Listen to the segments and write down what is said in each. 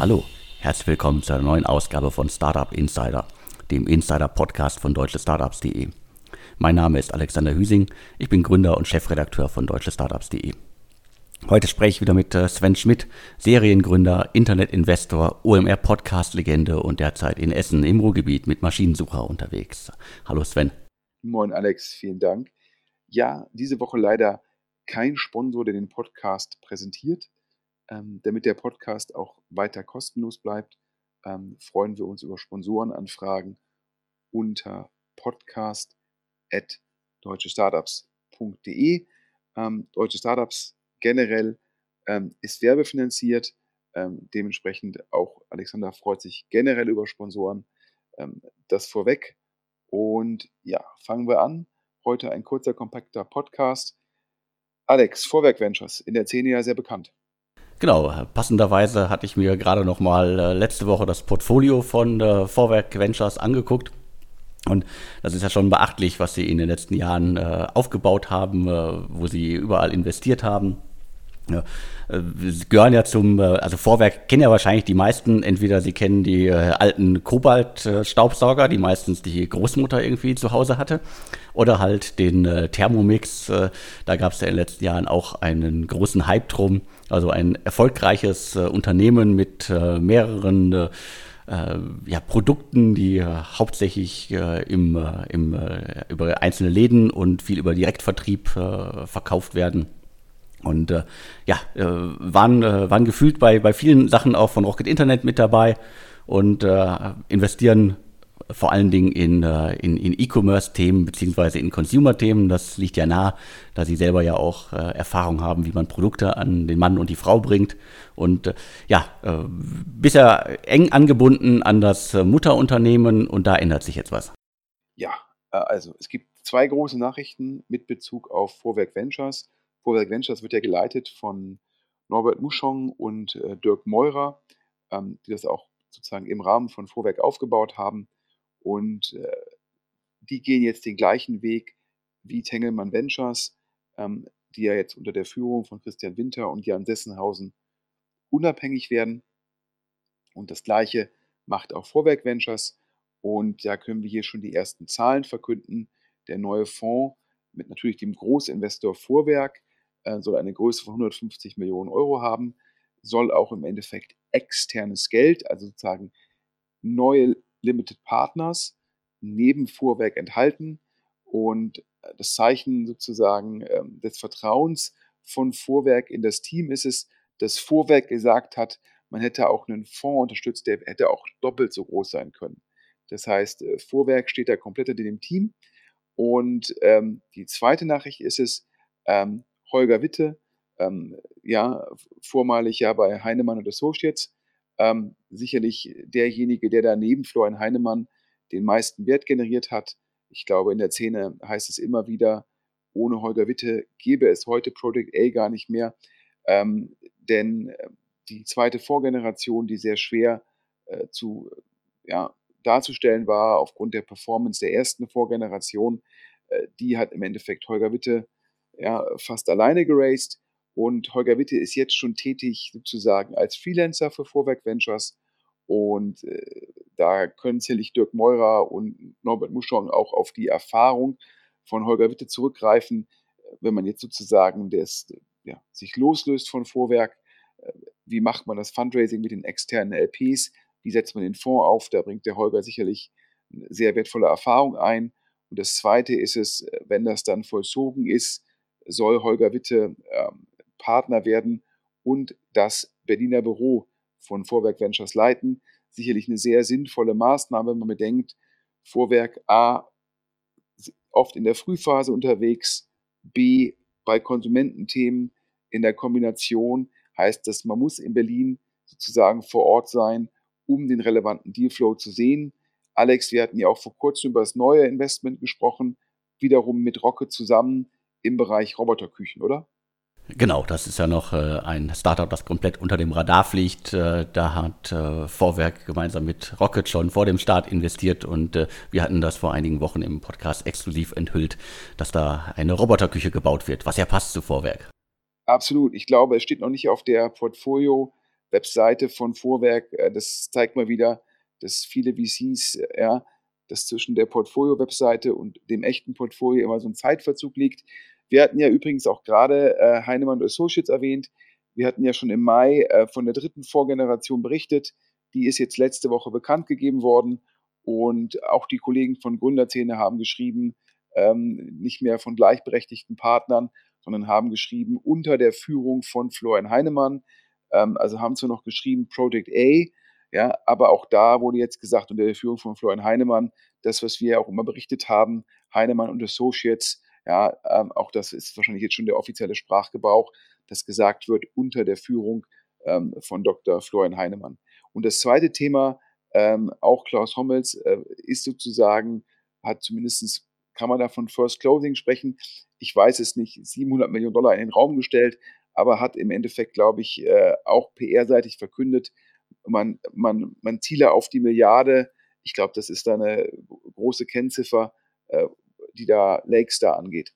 Hallo, herzlich willkommen zu einer neuen Ausgabe von Startup Insider, dem Insider-Podcast von deutschestartups.de. Mein Name ist Alexander Hüsing, ich bin Gründer und Chefredakteur von deutschestartups.de. Heute spreche ich wieder mit äh, Sven Schmidt, Seriengründer, Internetinvestor, OMR-Podcast-Legende und derzeit in Essen im Ruhrgebiet mit Maschinensucher unterwegs. Hallo Sven. Moin Alex, vielen Dank. Ja, diese Woche leider kein Sponsor, der den Podcast präsentiert. Ähm, damit der Podcast auch weiter kostenlos bleibt, ähm, freuen wir uns über Sponsorenanfragen unter podcast.deutschestartups.de. Ähm, Deutsche Startups generell ähm, ist werbefinanziert. Ähm, dementsprechend auch Alexander freut sich generell über Sponsoren. Ähm, das vorweg. Und ja, fangen wir an. Heute ein kurzer, kompakter Podcast. Alex, Vorwerk Ventures, in der Szene ja sehr bekannt. Genau, passenderweise hatte ich mir gerade noch mal äh, letzte Woche das Portfolio von äh, Vorwerk Ventures angeguckt. Und das ist ja schon beachtlich, was sie in den letzten Jahren äh, aufgebaut haben, wo sie überall investiert haben. Sie gehören ja zum, also Vorwerk kennen ja wahrscheinlich die meisten, entweder sie kennen die alten Kobalt-Staubsauger, die meistens die Großmutter irgendwie zu Hause hatte, oder halt den Thermomix. Da gab es ja in den letzten Jahren auch einen großen Hype drum. Also ein erfolgreiches Unternehmen mit mehreren ja, Produkten, die hauptsächlich im, im, über einzelne Läden und viel über Direktvertrieb verkauft werden. Und äh, ja, äh, waren, äh, waren gefühlt bei, bei vielen Sachen auch von Rocket Internet mit dabei und äh, investieren vor allen Dingen in, äh, in, in E-Commerce-Themen beziehungsweise in Consumer-Themen. Das liegt ja nah, da sie selber ja auch äh, Erfahrung haben, wie man Produkte an den Mann und die Frau bringt. Und äh, ja, äh, bisher eng angebunden an das Mutterunternehmen und da ändert sich jetzt was. Ja, äh, also es gibt zwei große Nachrichten mit Bezug auf Vorwerk Ventures. Vorwerk Ventures wird ja geleitet von Norbert Muschong und äh, Dirk Meurer, ähm, die das auch sozusagen im Rahmen von Vorwerk aufgebaut haben. Und äh, die gehen jetzt den gleichen Weg wie Tengelmann Ventures, ähm, die ja jetzt unter der Führung von Christian Winter und Jan Sessenhausen unabhängig werden. Und das gleiche macht auch Vorwerk Ventures. Und da können wir hier schon die ersten Zahlen verkünden. Der neue Fonds mit natürlich dem Großinvestor Vorwerk äh, soll eine Größe von 150 Millionen Euro haben, soll auch im Endeffekt externes Geld, also sozusagen neue Limited Partners neben Vorwerk enthalten. Und äh, das Zeichen sozusagen ähm, des Vertrauens von Vorwerk in das Team ist es, dass Vorwerk gesagt hat, man hätte auch einen Fonds unterstützt, der hätte auch doppelt so groß sein können. Das heißt, äh, Vorwerk steht da komplett in dem Team. Und ähm, die zweite Nachricht ist es, ähm, Holger Witte, ähm, ja, vormalig ja bei Heinemann und Associates, ähm, sicherlich derjenige, der da neben Florian Heinemann den meisten Wert generiert hat. Ich glaube, in der Szene heißt es immer wieder, ohne Holger Witte gäbe es heute Project A gar nicht mehr, ähm, denn äh, die zweite Vorgeneration, die sehr schwer äh, zu, ja, darzustellen war aufgrund der Performance der ersten Vorgeneration, äh, die hat im Endeffekt Holger Witte ja, fast alleine geraced. Und Holger Witte ist jetzt schon tätig sozusagen als Freelancer für Vorwerk Ventures. Und äh, da können sicherlich Dirk Meurer und Norbert Muschong auch auf die Erfahrung von Holger Witte zurückgreifen, wenn man jetzt sozusagen das, ja, sich loslöst von Vorwerk. Äh, wie macht man das Fundraising mit den externen LPs? Wie setzt man den Fonds auf? Da bringt der Holger sicherlich eine sehr wertvolle Erfahrung ein. Und das Zweite ist es, äh, wenn das dann vollzogen ist, soll Holger Witte ähm, Partner werden und das Berliner Büro von Vorwerk Ventures leiten. Sicherlich eine sehr sinnvolle Maßnahme, wenn man bedenkt, Vorwerk A oft in der Frühphase unterwegs, B bei Konsumententhemen in der Kombination heißt das, man muss in Berlin sozusagen vor Ort sein, um den relevanten Dealflow zu sehen. Alex, wir hatten ja auch vor kurzem über das neue Investment gesprochen, wiederum mit Rocket zusammen im Bereich Roboterküchen, oder? Genau, das ist ja noch äh, ein Startup, das komplett unter dem Radar fliegt. Äh, da hat äh, Vorwerk gemeinsam mit Rocket schon vor dem Start investiert und wir hatten das vor einigen Wochen im Podcast exklusiv enthüllt, dass da eine Roboterküche gebaut wird, was ja passt zu Vorwerk. Absolut. Ich glaube, es steht noch nicht auf der Portfolio Webseite von Vorwerk, das zeigt mal wieder, dass viele VCs, ja, dass zwischen der Portfolio-Webseite und dem echten Portfolio immer so ein Zeitverzug liegt. Wir hatten ja übrigens auch gerade äh, Heinemann Associates erwähnt. Wir hatten ja schon im Mai äh, von der dritten Vorgeneration berichtet. Die ist jetzt letzte Woche bekannt gegeben worden. Und auch die Kollegen von Gründerzähne haben geschrieben, ähm, nicht mehr von gleichberechtigten Partnern, sondern haben geschrieben unter der Führung von Florian Heinemann. Ähm, also haben zwar noch geschrieben Project A, ja, aber auch da wurde jetzt gesagt unter der Führung von Florian Heinemann, das, was wir auch immer berichtet haben, Heinemann und Associates, ja, ähm, auch das ist wahrscheinlich jetzt schon der offizielle Sprachgebrauch, dass gesagt wird unter der Führung ähm, von Dr. Florian Heinemann. Und das zweite Thema, ähm, auch Klaus Hommels, äh, ist sozusagen, hat zumindest, kann man da von First Closing sprechen. Ich weiß es nicht, 700 Millionen Dollar in den Raum gestellt, aber hat im Endeffekt, glaube ich, äh, auch PR-seitig verkündet, man, man, man ziele auf die Milliarde. Ich glaube, das ist da eine große Kennziffer, äh, die da Lakestar angeht.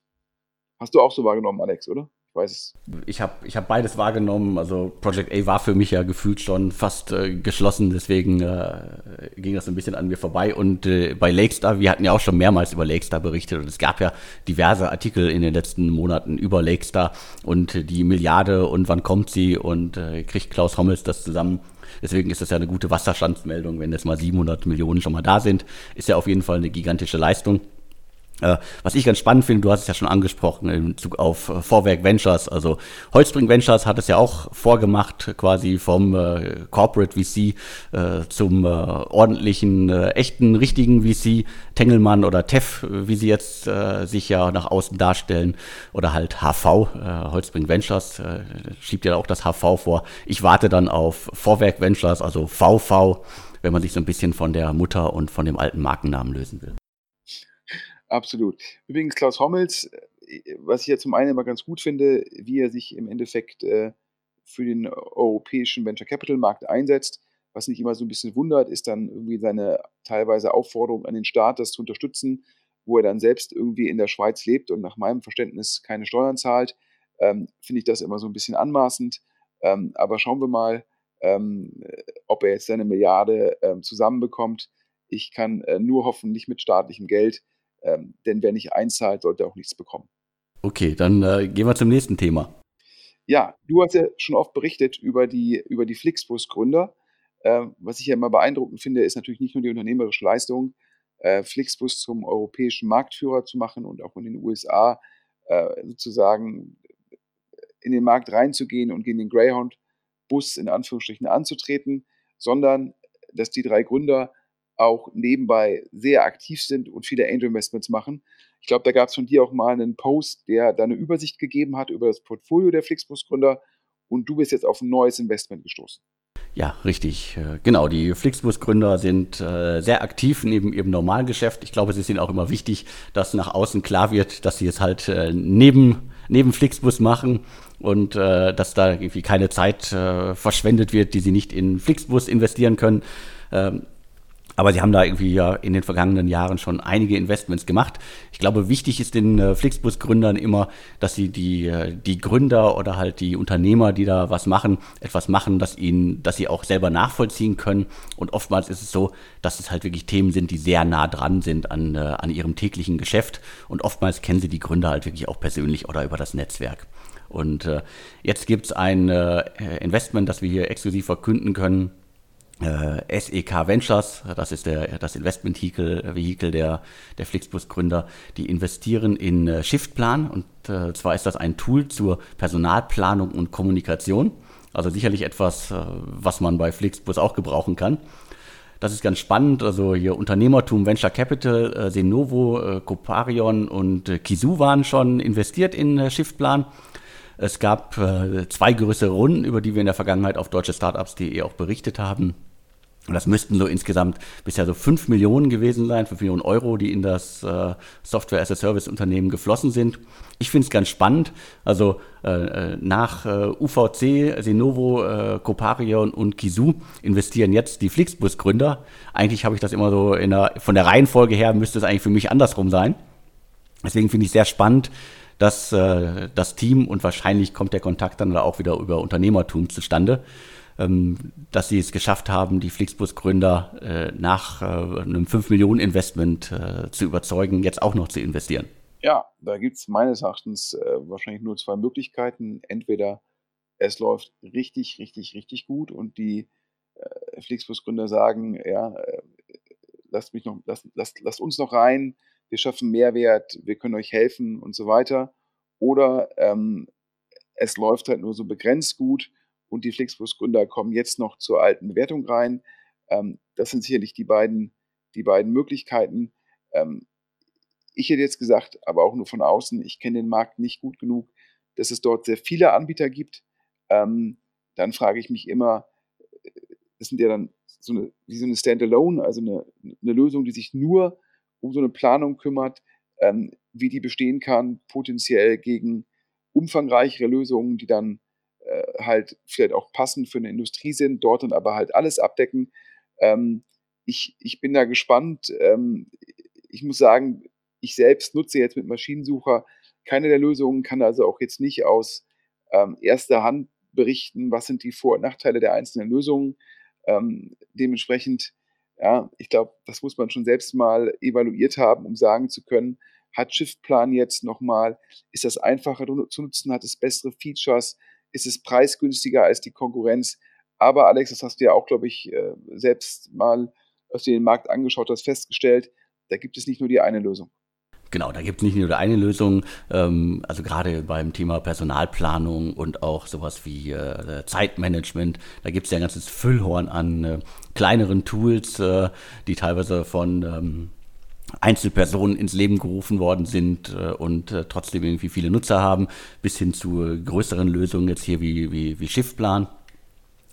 Hast du auch so wahrgenommen, Alex, oder? weiß es. Ich habe ich hab beides wahrgenommen. Also Project A war für mich ja gefühlt schon fast äh, geschlossen, deswegen äh, ging das ein bisschen an mir vorbei. Und äh, bei Lakestar, wir hatten ja auch schon mehrmals über Lakestar berichtet und es gab ja diverse Artikel in den letzten Monaten über Lakestar und die Milliarde und wann kommt sie und äh, kriegt Klaus Hommels das zusammen. Deswegen ist das ja eine gute Wasserstandsmeldung, wenn jetzt mal 700 Millionen schon mal da sind. Ist ja auf jeden Fall eine gigantische Leistung. Äh, was ich ganz spannend finde, du hast es ja schon angesprochen in Bezug auf äh, Vorwerk Ventures. Also Holzbring Ventures hat es ja auch vorgemacht, quasi vom äh, Corporate VC äh, zum äh, ordentlichen, äh, echten, richtigen VC, Tengelmann oder TEF, wie sie jetzt sich ja nach außen darstellen, oder halt HV, Holzbring Ventures, schiebt ja auch das HV vor. Ich warte dann auf Vorwerk Ventures, also VV, wenn man sich so ein bisschen von der Mutter und von dem alten Markennamen lösen will. Absolut. Übrigens, Klaus Hommels, äh, was ich ja zum einen immer ganz gut finde, wie er sich im Endeffekt äh, für den europäischen Venture Capital Markt einsetzt. Was mich immer so ein bisschen wundert, ist dann irgendwie seine teilweise Aufforderung an den Staat, das zu unterstützen, wo er dann selbst irgendwie in der Schweiz lebt und nach meinem Verständnis keine Steuern zahlt. Ähm, finde ich das immer so ein bisschen anmaßend. Ähm, aber schauen wir mal, ähm, ob er jetzt seine Milliarde ähm, zusammenbekommt. Ich kann äh, nur hoffen, nicht mit staatlichem Geld. Ähm, denn wer nicht einzahlt, sollte auch nichts bekommen. Okay, dann äh, gehen wir zum nächsten Thema. Ja, du hast ja schon oft berichtet über die, über die Flixbus-Gründer. Äh, was ich ja immer beeindruckend finde, ist natürlich nicht nur die unternehmerische Leistung, äh, Flixbus zum europäischen Marktführer zu machen und auch in den USA äh, sozusagen in den Markt reinzugehen und gegen den Greyhound-Bus in Anführungsstrichen anzutreten, sondern dass die drei Gründer auch nebenbei sehr aktiv sind und viele Angel Investments machen. Ich glaube, da gab es von dir auch mal einen Post, der da eine Übersicht gegeben hat über das Portfolio der Flixbus-Gründer und du bist jetzt auf ein neues Investment gestoßen. Ja, richtig. Äh, genau, die Flixbus-Gründer sind äh, sehr aktiv neben ihrem Normalgeschäft. Ich glaube, es ist ihnen auch immer wichtig, dass nach außen klar wird, dass sie es halt äh, neben, neben Flixbus machen und dass da irgendwie keine Zeit verschwendet wird, die sie nicht in Flixbus investieren können. Ähm, aber sie haben da irgendwie ja in den vergangenen Jahren schon einige Investments gemacht. Ich glaube, wichtig ist den äh, Flixbus-Gründern immer, dass sie die, äh, die Gründer oder halt die Unternehmer, die da was machen, etwas machen, dass ihnen, dass sie auch selber nachvollziehen können. Und oftmals ist es so, dass es halt wirklich Themen sind, die sehr nah dran sind an, äh, an ihrem täglichen Geschäft. Und oftmals kennen sie die Gründer halt wirklich auch persönlich oder über das Netzwerk. Und äh, jetzt gibt es ein äh, Investment, das wir hier exklusiv verkünden können äh, SEK Ventures, das ist der, das Investment-Vehikel der, der Flixbus-Gründer, die investieren in äh, Shiftplan und äh, zwar ist das ein Tool zur Personalplanung und Kommunikation. Also sicherlich etwas, äh, was man bei Flixbus auch gebrauchen kann. Das ist ganz spannend. Also hier Unternehmertum, Venture Capital, äh, Senovo, äh, Coparion und äh, Kisu waren schon investiert in äh, Shiftplan. Es gab äh, zwei größere Runden, über die wir in der Vergangenheit auf deutschestartups.de auch berichtet haben. Und das müssten so insgesamt bisher so 5 Millionen gewesen sein, 5 Millionen Euro, die in das äh, Software-as-a-Service-Unternehmen geflossen sind. Ich finde es ganz spannend. Also äh, äh nach äh, UVC, Senovo, äh, Coparion und Kisu investieren jetzt die Flixbus-Gründer. Eigentlich habe ich das immer so in der, von der Reihenfolge her müsste es eigentlich für mich andersrum sein. Deswegen finde ich sehr spannend, dass äh, das Team und wahrscheinlich kommt der Kontakt dann auch wieder über Unternehmertum zustande dass sie es geschafft haben, die Flixbus-Gründer äh, nach äh, einem 5 Millionen Investment äh, zu überzeugen, jetzt auch noch zu investieren? Ja, da gibt es meines Erachtens wahrscheinlich nur zwei Möglichkeiten. Entweder es läuft richtig, richtig, richtig gut und die Flixbus-Gründer sagen, ja, lasst mich noch, lasst, lasst, lasst uns noch rein, wir schaffen Mehrwert, wir können euch helfen und so weiter. Oder ähm, es läuft halt nur so begrenzt gut und die Flixbus-Gründer kommen jetzt noch zur alten Bewertung rein. Ähm, das sind sicherlich die beiden, die beiden Möglichkeiten. Ähm, ich hätte jetzt gesagt, aber auch nur von außen, ich kenne den Markt nicht gut genug, dass es dort sehr viele Anbieter gibt. Ähm, dann frage ich mich immer, das sind ja dann so eine, wie so eine Standalone, also eine, eine Lösung, die sich nur um so eine Planung kümmert, ähm, wie die bestehen kann, potenziell gegen umfangreichere Lösungen, die dann äh, halt vielleicht auch passend für eine Industrie sind, dort dann aber halt alles abdecken. Ähm, ich, ich bin da gespannt. Ähm, ich muss sagen, ich selbst nutze jetzt mit Maschinensucher keine der Lösungen, kann also auch jetzt nicht aus ähm, erster Hand berichten, was sind die Vor- und Nachteile der einzelnen Lösungen. Ähm, dementsprechend, ja, ich glaube, das muss man schon selbst mal evaluiert haben, um sagen zu können, hat Shiftplan jetzt nochmal, ist das einfacher zu nutzen, hat es bessere Features, ist es preisgünstiger als die Konkurrenz. Aber Alex, das hast du ja auch, glaube ich, äh, selbst mal, als du den Markt angeschaut hast, festgestellt, da gibt es nicht nur die eine Lösung. Genau, da gibt es nicht nur eine Lösung. Ähm, also gerade beim Thema Personalplanung und auch sowas wie äh, Zeitmanagement, da gibt es ja ein ganzes Füllhorn an äh, kleineren Tools, die teilweise von ähm, Einzelpersonen ins Leben gerufen worden sind äh, und äh, trotzdem irgendwie viele Nutzer haben, bis hin zu größeren Lösungen jetzt hier wie, wie, wie Shiftplan.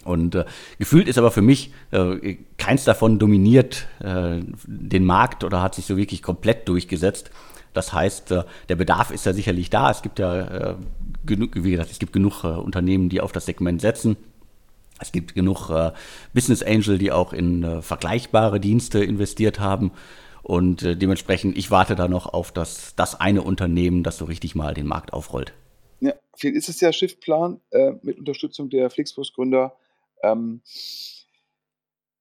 Und äh, gefühlt ist aber für mich äh, keins davon dominiert äh, den Markt oder hat sich so wirklich komplett durchgesetzt. Das heißt, äh, der Bedarf ist ja sicherlich da. Es gibt ja genug, wie gesagt, es gibt genug Unternehmen, die auf das Segment setzen. Es gibt genug Business Angel, die auch in vergleichbare Dienste investiert haben. Und dementsprechend, ich warte da noch auf das, das eine Unternehmen, das so richtig mal den Markt aufrollt. Ja, viel ist es ja Schiffplan äh, mit Unterstützung der Flixbus-Gründer. Ähm,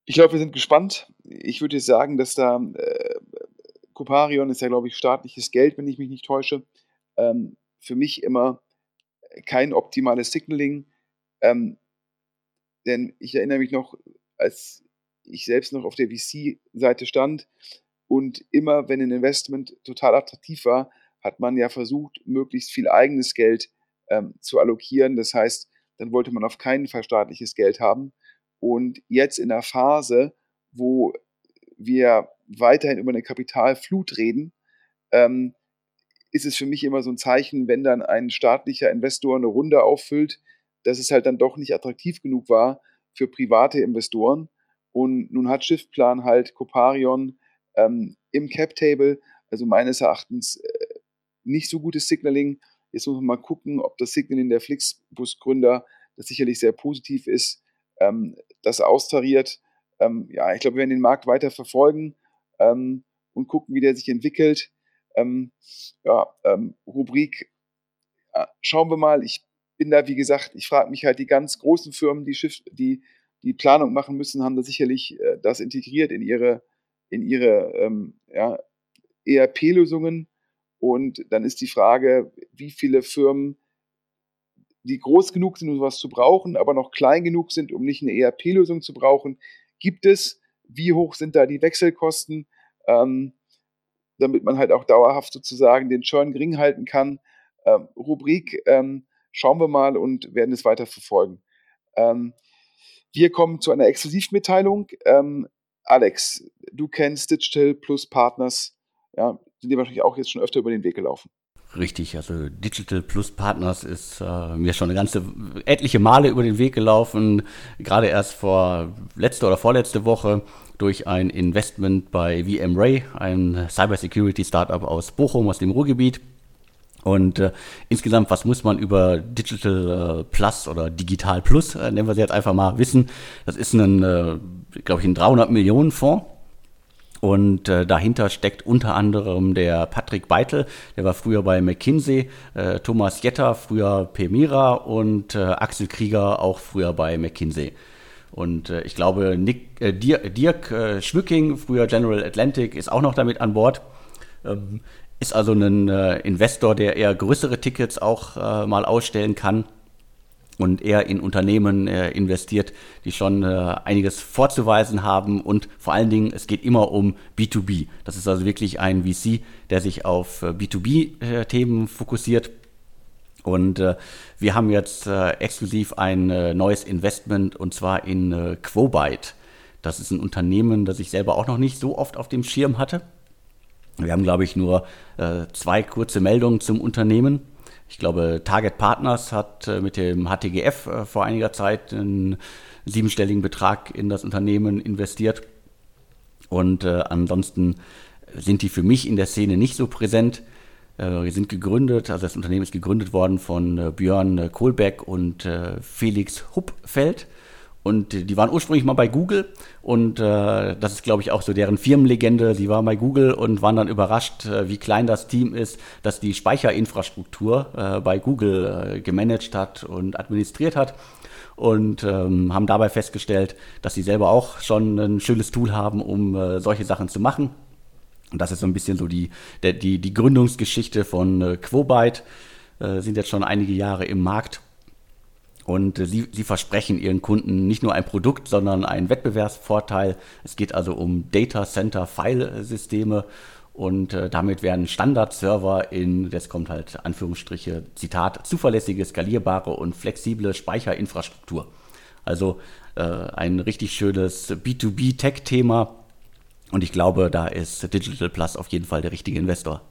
ich glaube, wir sind gespannt. Ich würde sagen, dass da äh, Coparion ist ja, glaube ich, staatliches Geld, wenn ich mich nicht täusche. Ähm, für mich immer kein optimales Signaling. Ähm, denn ich erinnere mich noch, als ich selbst noch auf der VC-Seite stand und immer, wenn ein Investment total attraktiv war, hat man ja versucht, möglichst viel eigenes Geld ähm, zu allokieren. Das heißt, dann wollte man auf keinen Fall staatliches Geld haben. Und jetzt in der Phase, wo wir weiterhin über eine Kapitalflut reden, ähm, ist es für mich immer so ein Zeichen, wenn dann ein staatlicher Investor eine Runde auffüllt, dass es halt dann doch nicht attraktiv genug war für private Investoren. Und nun hat Shiftplan halt Coparion ähm, im Cap-Table, also meines Erachtens äh, nicht so gutes Signaling. Jetzt muss man mal gucken, ob das Signaling der Flixbus-Gründer, das sicherlich sehr positiv ist, ähm, das austariert. Ähm, ja, ich glaube, wir werden den Markt weiter verfolgen ähm, und gucken, wie der sich entwickelt. Ähm, ja, ähm, Rubrik, ja, schauen wir mal. Ich bin da, wie gesagt, ich frage mich halt, die ganz großen Firmen, die, Schiff, die die Planung machen müssen, haben da sicherlich äh, das integriert in ihre, in ihre ähm, ja, ERP-Lösungen. Und dann ist die Frage, wie viele Firmen, die groß genug sind, um sowas zu brauchen, aber noch klein genug sind, um nicht eine ERP-Lösung zu brauchen, gibt es? Wie hoch sind da die Wechselkosten? Ähm, damit man halt auch dauerhaft sozusagen den Churn gering halten kann. Ähm, Rubrik ähm, schauen wir mal und werden es weiter verfolgen. Ähm, wir kommen zu einer Exklusivmitteilung. Alex, du kennst Digital Plus Partners, ja, sind dir wahrscheinlich auch jetzt schon öfter über den Weg gelaufen. Richtig, also Digital Plus Partners ist äh, mir schon eine ganze etliche Male über den Weg gelaufen, gerade erst vor letzte oder vorletzte Woche durch ein Investment bei VMray, ein Cybersecurity Startup aus Bochum aus dem Ruhrgebiet. Und äh, insgesamt, was muss man über Digital äh, Plus oder Digital Plus, äh, nennen wir sie jetzt einfach mal, wissen? Das ist ein, äh, glaube ich, ein 300 Millionen Fonds und äh, dahinter steckt unter anderem der Patrick Beitel, der war früher bei McKinsey, äh, Thomas Jetter früher Pemira und äh, Axel Krieger auch früher bei McKinsey. Und äh, ich glaube, Nick, äh, Dirk, Dirk äh, Schmücking, früher General Atlantic, ist auch noch damit an Bord. Ähm, ist also ein äh, Investor, der eher größere Tickets auch äh, mal ausstellen kann und eher in Unternehmen äh, investiert, die schon einiges vorzuweisen haben. Und vor allen Dingen, es geht immer um B2B. Das ist also wirklich ein VC, der sich auf B2B-Themen fokussiert und äh, wir haben jetzt äh, exklusiv ein äh, neues Investment und zwar in äh, Quobyte. Das ist ein Unternehmen, das ich selber auch noch nicht so oft auf dem Schirm hatte. Wir haben, glaube ich, nur äh, zwei kurze Meldungen zum Unternehmen. Ich glaube, Target Partners hat äh, mit dem HTGF äh, vor einiger Zeit einen siebenstelligen Betrag in das Unternehmen investiert. Und ansonsten sind die für mich in der Szene nicht so präsent. Wir sind gegründet, also das Unternehmen ist gegründet worden von Björn Kohlbeck und Felix Huppfeld. Und die waren ursprünglich mal bei Google und äh, das ist, glaube ich, auch so deren Firmenlegende. Sie waren bei Google und waren dann überrascht, äh, wie klein das Team ist, dass die Speicherinfrastruktur äh, bei Google gemanagt hat und administriert hat. Und ähm, haben dabei festgestellt, dass sie selber auch schon ein schönes Tool haben, um solche Sachen zu machen. Und das ist so ein bisschen so die, die, die Gründungsgeschichte von äh, Quobyte. Äh, sind jetzt schon einige Jahre im Markt. Und sie, sie versprechen ihren Kunden nicht nur ein Produkt, sondern einen Wettbewerbsvorteil. Es geht also um Data Center File-Systeme und äh, damit werden Standardserver in, das kommt halt Anführungsstriche, Zitat, zuverlässige, skalierbare und flexible Speicherinfrastruktur. Also äh, ein richtig schönes B2B-Tech-Thema, und ich glaube, da ist Digital Plus auf jeden Fall der richtige Investor.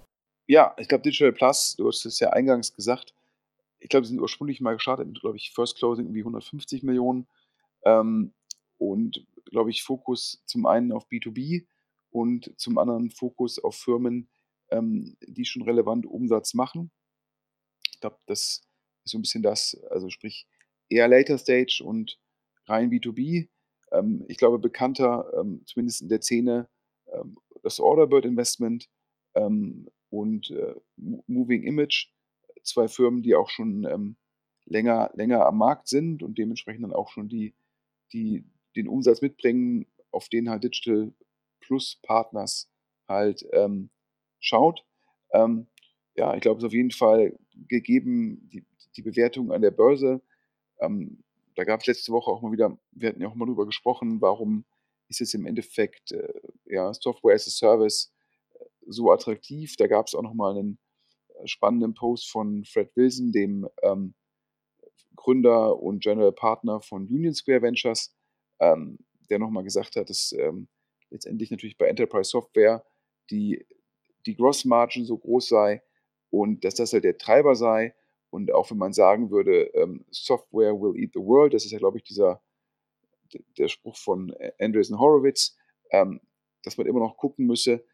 Ja, ich glaube, Digital Plus, du hast es ja eingangs gesagt, ich glaube, sie sind ursprünglich mal gestartet mit, glaube ich, First Closing irgendwie 150 Millionen. Ähm, und, glaube ich, Fokus zum einen auf B2B und zum anderen Fokus auf Firmen, ähm, die schon relevant Umsatz machen. Ich glaube, das ist so ein bisschen das, also sprich eher Later Stage und rein B2B. Ähm, ich glaube, bekannter, ähm, zumindest in der Szene, ähm, das Orderbird Investment ähm, und äh, Moving Image, zwei Firmen, die auch schon ähm, länger, länger am Markt sind und dementsprechend dann auch schon die, die, den Umsatz mitbringen, auf den halt Digital Plus Partners halt ähm, schaut. ja, ich glaube, es ist auf jeden Fall gegeben, die, die Bewertung an der Börse. Ähm, da gab es letzte Woche auch mal wieder, wir hatten ja auch mal drüber gesprochen, warum ist es im Endeffekt äh, ja, Software as a Service äh, so attraktiv. Da gab es auch noch mal einen spannenden Post von Fred Wilson, dem ähm, Gründer und General Partner von Union Square Ventures, ähm, der nochmal gesagt hat, dass ähm, letztendlich natürlich bei Enterprise Software die, die Gross Margin so groß sei und dass das halt der Treiber sei und auch wenn man sagen würde, ähm, Software will eat the world, das ist ja, glaube ich, dieser der Spruch von Andreessen Horowitz, ähm, dass man immer noch gucken müsse,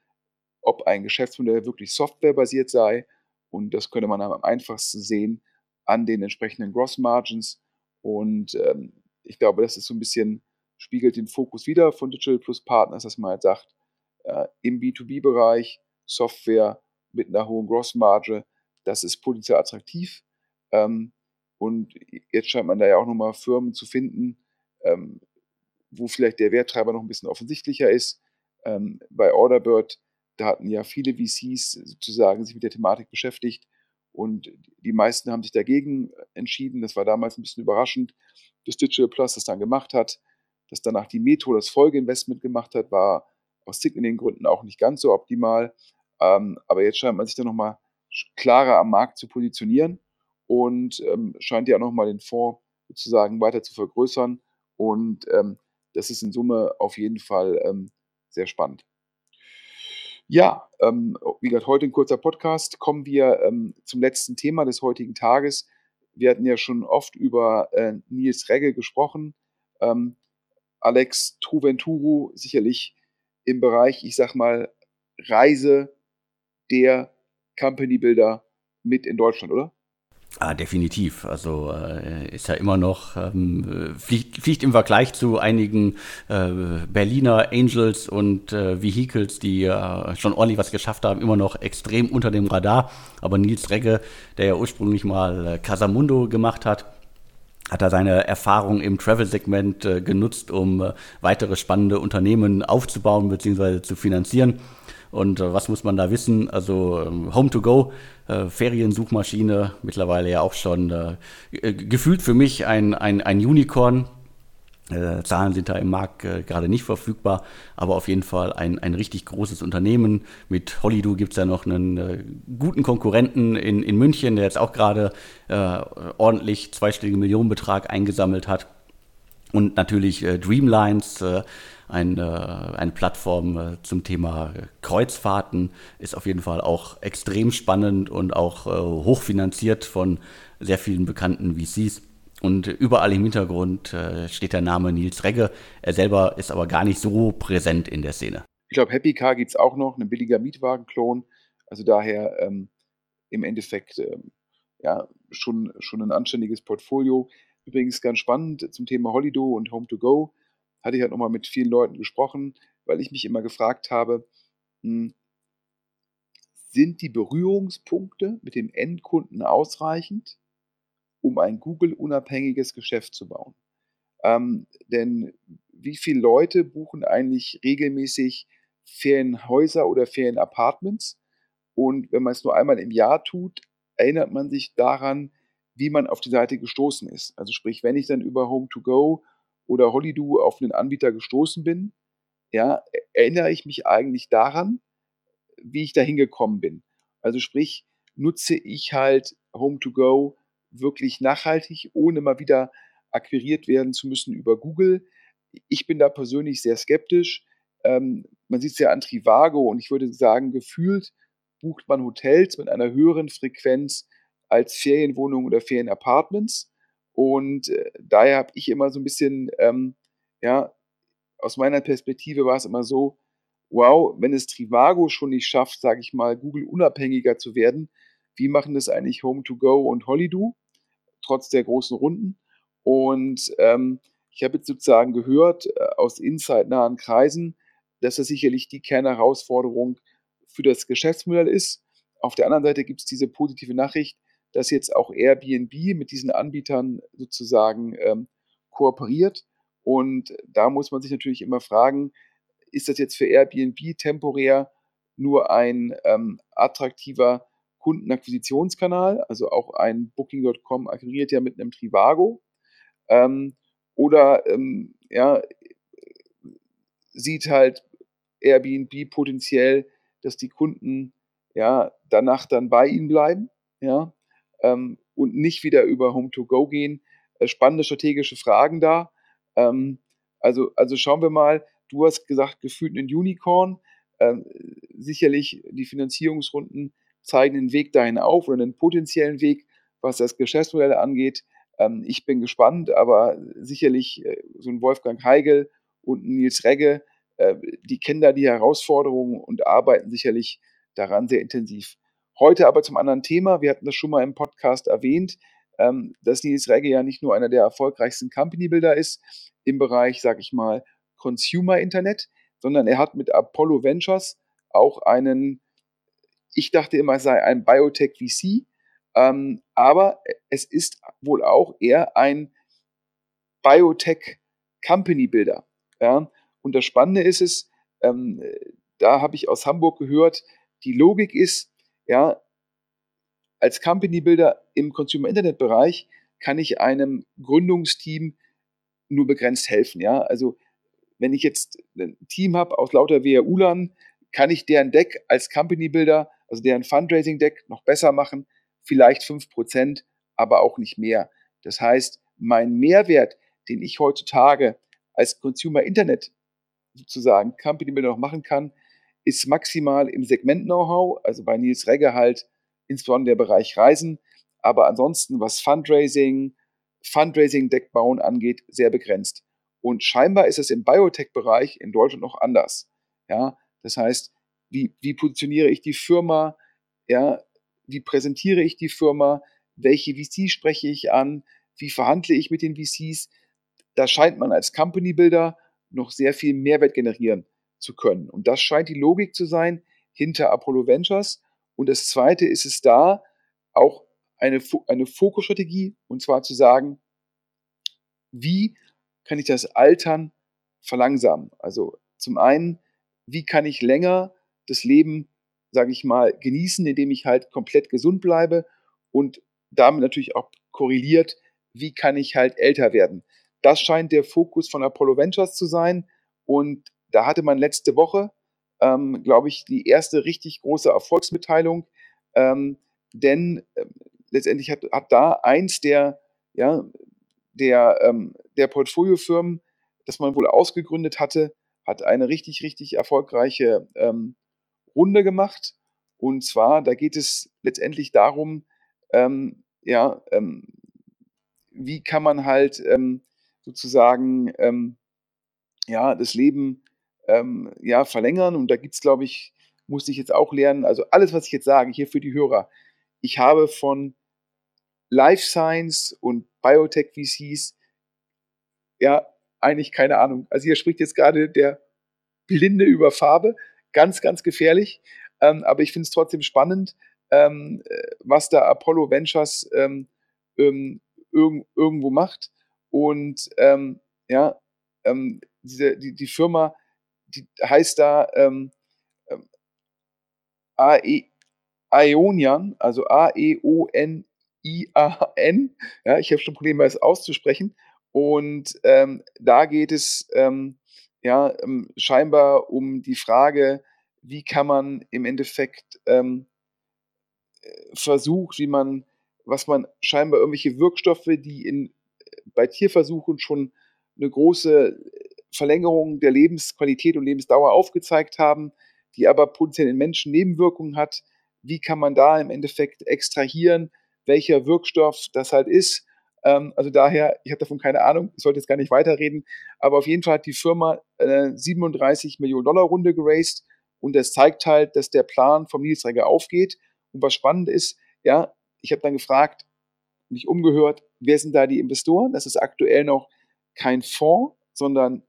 ob ein Geschäftsmodell wirklich softwarebasiert sei. Und das könnte man am einfachsten sehen an den entsprechenden Gross Margins. Und ähm, ich glaube, das ist so ein bisschen, spiegelt den Fokus wieder von Digital Plus Partners, dass man halt sagt, äh, im B2B-Bereich Software mit einer hohen Gross Marge, das ist potenziell attraktiv. Ähm, und jetzt scheint man da ja auch nochmal Firmen zu finden, ähm, wo vielleicht der Werttreiber noch ein bisschen offensichtlicher ist. Ähm, bei Orderbird, da hatten ja viele VCs sozusagen sich mit der Thematik beschäftigt und die meisten haben sich dagegen entschieden. Das war damals ein bisschen überraschend, dass Digital Plus das dann gemacht hat. Dass danach die Metro das Folgeinvestment gemacht hat, war aus signigen Gründen auch nicht ganz so optimal. Ähm, aber jetzt scheint man sich dann nochmal klarer am Markt zu positionieren und ähm, scheint ja auch nochmal den Fonds sozusagen weiter zu vergrößern. Und ähm, das ist in Summe auf jeden Fall sehr spannend. Ja, ähm, wie gesagt, heute ein kurzer Podcast. Kommen wir ähm, zum letzten Thema des heutigen Tages. Wir hatten ja schon oft über äh, Nils Regge gesprochen. Ähm, Alex Truventuru sicherlich im Bereich, ich sag mal, Reise der Company Builder mit in Deutschland, oder? Ah, definitiv. Also äh, ist ja immer noch, ähm, fliegt, fliegt, im Vergleich zu einigen äh, Berliner Angels und äh, Vehicles, die schon ordentlich was geschafft haben, immer noch extrem unter dem Radar. Aber Nils Regge, der ja ursprünglich mal äh, Casamundo gemacht hat, hat er seine Erfahrung im Travel-Segment äh, genutzt, um äh, weitere spannende Unternehmen aufzubauen bzw. zu finanzieren. Und äh, was muss man da wissen? Also ähm, Home to Go, äh, Feriensuchmaschine, mittlerweile ja auch schon äh, gefühlt für mich ein, ein, ein Unicorn. Äh, Zahlen sind da im Markt äh, gerade nicht verfügbar, aber auf jeden Fall ein, ein richtig großes Unternehmen. Mit Hollydo gibt es ja noch einen äh, guten Konkurrenten in, in München, der jetzt auch gerade äh, ordentlich zweistelligen Millionenbetrag eingesammelt hat. Und natürlich äh, Dreamlines, äh, ein, eine Plattform zum Thema Kreuzfahrten, ist auf jeden Fall auch extrem spannend und auch hochfinanziert von sehr vielen bekannten VCs. Und überall im Hintergrund äh, steht der Name Nils Regge. Er selber ist aber gar nicht so präsent in der Szene. Ich glaube, Happy Car gibt es auch noch, ein billiger Mietwagenklon. Also daher ähm, im Endeffekt ähm, ja, schon, schon ein anständiges Portfolio. Übrigens ganz spannend zum Thema Holido und Home to Go. Hatte ich halt nochmal mit vielen Leuten gesprochen, weil ich mich immer gefragt habe, hm, sind die Berührungspunkte mit dem Endkunden ausreichend? um ein Google-unabhängiges Geschäft zu bauen. Ähm, denn wie viele Leute buchen eigentlich regelmäßig Ferienhäuser oder Ferienapartments? Und wenn man es nur einmal im Jahr tut, erinnert man sich daran, wie man auf die Seite gestoßen ist. Also sprich, wenn ich dann über Home2Go oder Hollydo auf einen Anbieter gestoßen bin, ja, erinnere ich mich eigentlich daran, wie ich da hingekommen bin. Also sprich, nutze ich halt Home2Go wirklich nachhaltig, ohne mal wieder akquiriert werden zu müssen über Google. Ich bin da persönlich sehr skeptisch. Ähm, man sieht es ja an Trivago und ich würde sagen, gefühlt bucht man Hotels mit einer höheren Frequenz als Ferienwohnungen oder Ferienapartments. Und äh, daher habe ich immer so ein bisschen, ähm, ja, aus meiner Perspektive war es immer so, wow, wenn es Trivago schon nicht schafft, sage ich mal, Google unabhängiger zu werden, wie machen das eigentlich Home2Go und Hollydo? trotz der großen Runden. Und ähm, ich habe jetzt sozusagen gehört äh, aus inside-nahen Kreisen, dass das sicherlich die Kernherausforderung für das Geschäftsmodell ist. Auf der anderen Seite gibt es diese positive Nachricht, dass jetzt auch Airbnb mit diesen Anbietern sozusagen ähm, kooperiert. Und da muss man sich natürlich immer fragen, ist das jetzt für Airbnb temporär nur ein ähm, attraktiver Kundenakquisitionskanal, also auch ein Booking.com aggregiert ja mit einem Trivago. Ähm, oder ähm, ja, sieht halt Airbnb potenziell, dass die Kunden ja danach dann bei ihnen bleiben, ja, ähm, und nicht wieder über Home2Go gehen. Äh, spannende strategische Fragen da. Ähm, also, also schauen wir mal, du hast gesagt, gefühlt ein Unicorn. Ähm, sicherlich die Finanzierungsrunden zeigen den Weg dahin auf oder einen potenziellen Weg, was das Geschäftsmodell angeht. Ähm, ich bin gespannt, aber sicherlich äh, so ein Wolfgang Heigel und ein Nils Regge, äh, die kennen da die Herausforderungen und arbeiten sicherlich daran sehr intensiv. Heute aber zum anderen Thema. Wir hatten das schon mal im Podcast erwähnt, ähm, dass Nils Regge ja nicht nur einer der erfolgreichsten Company-Builder ist im Bereich, sag ich mal, Consumer Internet, sondern er hat mit Apollo Ventures auch einen ich dachte immer, es sei ein Biotech VC, ähm, aber es ist wohl auch eher ein Biotech Company Builder. Ja? Und das Spannende ist es, ähm, da habe ich aus Hamburg gehört, die Logik ist, ja, als Company Builder im Consumer Internet Bereich kann ich einem Gründungsteam nur begrenzt helfen. Ja? Also wenn ich jetzt ein Team habe aus lauter WHU-Lern, kann ich deren Deck als Company Builder also deren Fundraising-Deck noch besser machen, vielleicht 5%, aber auch nicht mehr. Das heißt, mein Mehrwert, den ich heutzutage als Consumer Internet sozusagen Company Builder noch machen kann, ist maximal im Segment Know-how, also bei Nils Regge halt insbesondere der Bereich Reisen, aber ansonsten was Fundraising, Fundraising-Deck angeht, sehr begrenzt. Und scheinbar ist es im Biotech-Bereich in Deutschland noch anders. Ja, das heißt, wie, wie positioniere ich die Firma, ja, wie präsentiere ich die Firma, welche VCs spreche ich an, wie verhandle ich mit den VCs. Da scheint man als Company Builder noch sehr viel Mehrwert generieren zu können. Und das scheint die Logik zu sein hinter Apollo Ventures. Und das Zweite ist es da, auch eine, eine Fokusstrategie, und zwar zu sagen, wie kann ich das Altern verlangsamen? Also zum einen, wie kann ich länger das Leben, sage ich mal, genießen, indem ich halt komplett gesund bleibe und damit natürlich auch korreliert, wie kann ich halt älter werden. Das scheint der Fokus von Apollo Ventures zu sein und da hatte man letzte Woche, ähm, glaube ich, die erste richtig große Erfolgsmitteilung, ähm, denn äh, letztendlich hat, hat da eins der, ja, der, ähm, der Portfoliofirmen, das man wohl ausgegründet hatte, hat eine richtig, richtig erfolgreiche ähm, Runde gemacht. Und zwar, da geht es letztendlich darum, ähm, ja, ähm, wie kann man halt sozusagen ja, das Leben ähm, ja, verlängern. Und da gibt es, glaube ich, musste ich jetzt auch lernen, also alles, was ich jetzt sage, hier für die Hörer, ich habe von Life Science und Biotech VCs ja eigentlich keine Ahnung. Also hier spricht jetzt gerade der Blinde über Farbe, ganz, ganz gefährlich. Ähm, aber ich finde es trotzdem spannend, ähm, äh, was da Apollo Ventures ähm, ähm irg irgendwo macht. Und ähm, ja, ähm, diese, die, die Firma, die heißt da ähm, AE, Aeonian, also A-E-O-N-I-A-N. Ja, ich habe schon Probleme, es auszusprechen. Und ähm, da geht es ähm, ja ähm, scheinbar um die Frage, wie kann man im Endeffekt ähm, äh, versucht, wie man, was man scheinbar irgendwelche Wirkstoffe, die in, bei Tierversuchen schon eine große Verlängerung der Lebensqualität und Lebensdauer aufgezeigt haben, die aber potenziell in Menschen Nebenwirkungen hat. Wie kann man da im Endeffekt extrahieren, welcher Wirkstoff das halt ist ähm, also daher, ich habe davon keine Ahnung, ich sollte jetzt gar nicht weiterreden, aber auf jeden Fall hat die Firma äh, 37 Millionen Dollar Runde geraced und das zeigt halt, dass der Plan vom Nils Reger aufgeht. Und was spannend ist, ja, ich habe dann gefragt, mich umgehört, wer sind da die Investoren? Das ist aktuell noch kein Fonds, sondern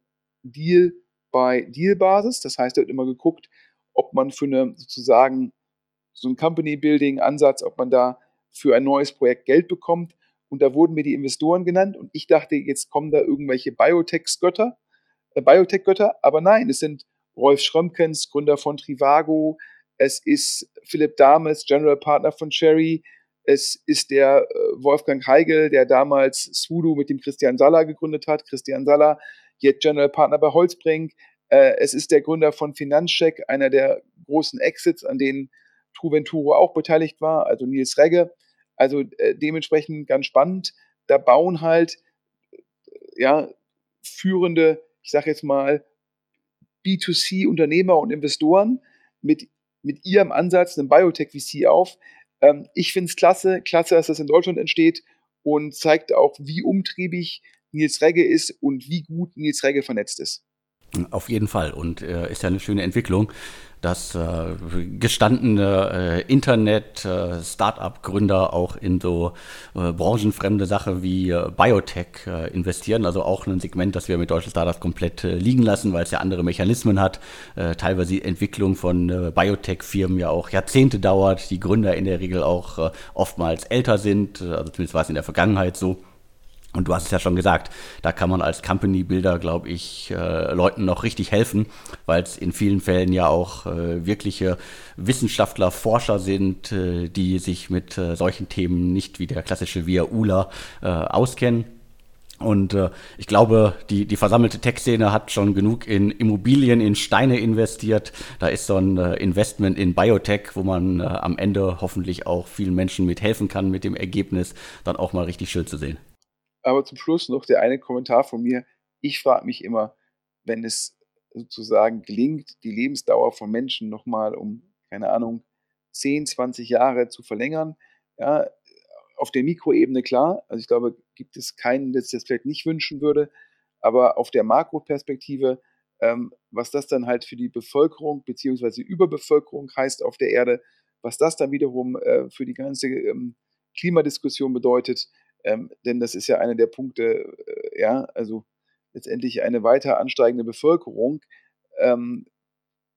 Deal bei Deal-Basis. Das heißt, da wird immer geguckt, ob man für eine sozusagen so ein Company-Building-Ansatz, ob man da für ein neues Projekt Geld bekommt und da wurden mir die Investoren genannt und ich dachte, jetzt kommen da irgendwelche Biotech-Götter, äh, Biotech-Götter, aber nein, es sind Rolf Schrömkens, Gründer von Trivago, es ist Philipp Dames, General Partner von Cherry, es ist der äh, Wolfgang Heigel, der damals Swoodoo mit dem Christian Saller gegründet hat. Christian Saller, jetzt General Partner bei Holzbrink. Äh, es ist der Gründer von Finanzcheck, einer der großen Exits, an denen Truventuro auch beteiligt war, also Nils Regge. Also äh, dementsprechend ganz spannend. Da bauen halt äh, ja führende, ich sage jetzt mal, B2C-Unternehmer und Investoren mit, mit ihrem Ansatz, einem Biotech-VC auf. Ähm, ich finde es klasse, klasse, dass das in Deutschland entsteht und zeigt auch, wie umtriebig Nils Regge ist und wie gut Nils Regge vernetzt ist. Auf jeden Fall und äh, ist ja eine schöne Entwicklung, dass äh, gestandene äh, Internet-Startup-Gründer äh, auch in so äh, branchenfremde Sache wie äh, Biotech investieren. Also auch ein Segment, das wir mit deutschen Startups komplett liegen lassen, weil es ja andere Mechanismen hat. teilweise die Entwicklung von Biotech-Firmen ja auch Jahrzehnte dauert, die Gründer in der Regel auch oftmals älter sind, also zumindest war es in der Vergangenheit so. Und du hast es ja schon gesagt, da kann man als Company Builder, glaube ich, äh, Leuten noch richtig helfen, weil es in vielen Fällen ja auch äh, wirkliche Wissenschaftler, Forscher sind, äh, die sich mit äh, solchen Themen nicht wie der klassische Via ULA äh, auskennen. Und äh, ich glaube, die, die versammelte Tech-Szene hat schon genug in Immobilien, in Steine investiert. Da ist so ein äh, Investment in Biotech, wo man äh, am Ende hoffentlich auch vielen Menschen mithelfen kann, mit dem Ergebnis dann auch mal richtig schön zu sehen. Aber zum Schluss noch der eine Kommentar von mir. Ich frage mich immer, wenn es sozusagen gelingt, die Lebensdauer von Menschen nochmal um, keine Ahnung, 10, 20 Jahre zu verlängern. Ja, auf der Mikroebene klar. Also ich glaube, gibt es keinen, der sich das vielleicht nicht wünschen würde. Aber auf der Makroperspektive, ähm, was das dann halt für die Bevölkerung bzw. Überbevölkerung heißt auf der Erde, was das dann wiederum äh, für die ganze ähm, Klimadiskussion bedeutet, ähm, denn das ist ja einer der Punkte, äh, ja, also letztendlich eine weiter ansteigende Bevölkerung, ähm,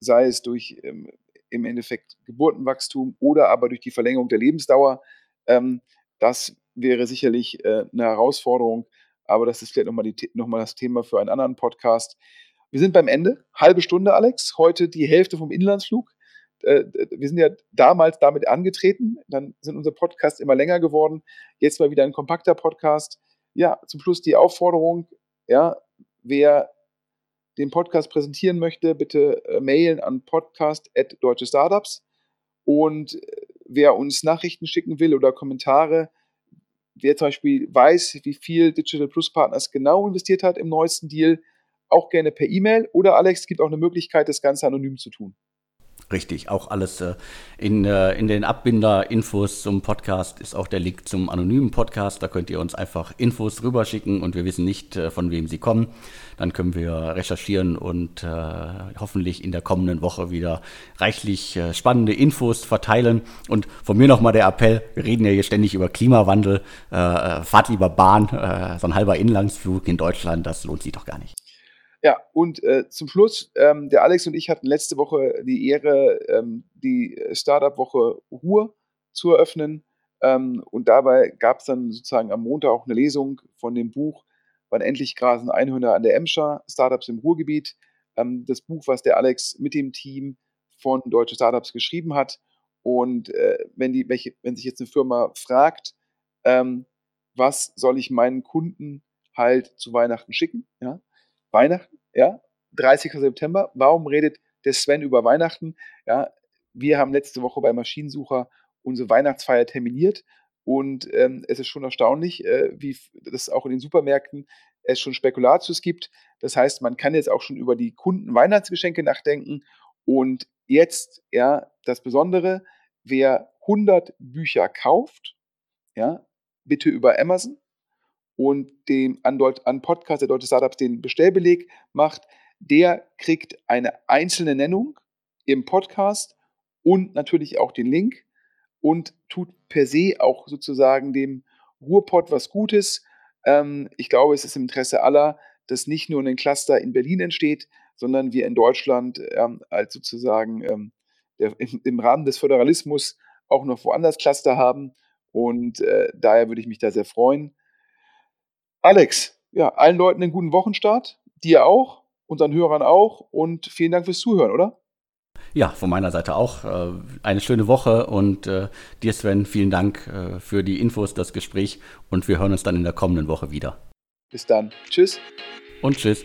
sei es durch ähm, im Endeffekt Geburtenwachstum oder aber durch die Verlängerung der Lebensdauer. Ähm, das wäre sicherlich äh, eine Herausforderung. aber das ist vielleicht nochmal noch das Thema für einen anderen Podcast. Wir sind beim Ende. Halbe Stunde, Alex. Heute die Hälfte vom Inlandsflug. Äh, wir sind ja damals damit angetreten. Dann sind unsere Podcasts immer länger geworden. Jetzt mal wieder ein kompakter Podcast. Ja, zum Schluss die Aufforderung, ja, wer den Podcast präsentieren möchte, bitte äh, mailen an podcast.deutsche Startups. Und äh, wer uns Nachrichten schicken will oder Kommentare, wer zum Beispiel weiß, wie viel Digital Plus Partners genau investiert hat im neuesten Deal, auch gerne per E-Mail. Oder Alex, es gibt auch eine Möglichkeit, das Ganze anonym zu tun. Richtig, auch alles äh, in, äh, in den Abbinder-Infos zum Podcast ist auch der Link zum anonymen Podcast. Da könnt ihr uns einfach Infos rüberschicken und wir wissen nicht, äh, von wem sie kommen. Dann können wir recherchieren und äh, hoffentlich in der kommenden Woche wieder reichlich äh, spannende Infos verteilen. Und von mir nochmal der Appell, wir reden ja hier ständig über Klimawandel. Äh, fahrt lieber Bahn, so ein halber Inlandsflug in Deutschland, das lohnt sich doch gar nicht. Ja, und äh, zum Schluss, ähm, der Alex und ich hatten letzte Woche die Ehre, ähm, die Startup-Woche Ruhr zu eröffnen. Ähm, und dabei gab es dann sozusagen am Montag auch eine Lesung von dem Buch Wann endlich grasen Einhörner an der Emscher, Startups im Ruhrgebiet. Ähm, das Buch, was der Alex mit dem Team von Deutsche Startups geschrieben hat. Und äh, wenn, die, welche, wenn sich jetzt eine Firma fragt, ähm, was soll ich meinen Kunden halt zu Weihnachten schicken, ja, Weihnachten, ja, 30. September. Warum redet der Sven über Weihnachten? Ja, wir haben letzte Woche bei Maschinensucher unsere Weihnachtsfeier terminiert und ähm, es ist schon erstaunlich, äh, wie das auch in den Supermärkten es schon Spekulatius gibt. Das heißt, man kann jetzt auch schon über die Kunden Weihnachtsgeschenke nachdenken. Und jetzt, ja, das Besondere, wer 100 Bücher kauft, ja, bitte über Amazon, und dem an, Deut an Podcast der Deutsche Startups den Bestellbeleg macht, der kriegt eine einzelne Nennung im Podcast und natürlich auch den Link und tut per se auch sozusagen dem Ruhrpott was Gutes. Ähm, ich glaube, es ist im Interesse aller, dass nicht nur ein Cluster in Berlin entsteht, sondern wir in Deutschland ähm, als sozusagen ähm, im, Rahmen des Föderalismus auch noch woanders Cluster haben. Und äh, daher würde ich mich da sehr freuen. Alex, ja, allen Leuten einen guten Wochenstart, dir auch, unseren Hörern auch und vielen Dank fürs Zuhören, oder? Ja, von meiner Seite auch äh, eine schöne Woche und äh, dir Sven, vielen Dank äh, für die Infos, das Gespräch und wir hören uns dann in der kommenden Woche wieder. Bis dann. Tschüss. Und tschüss.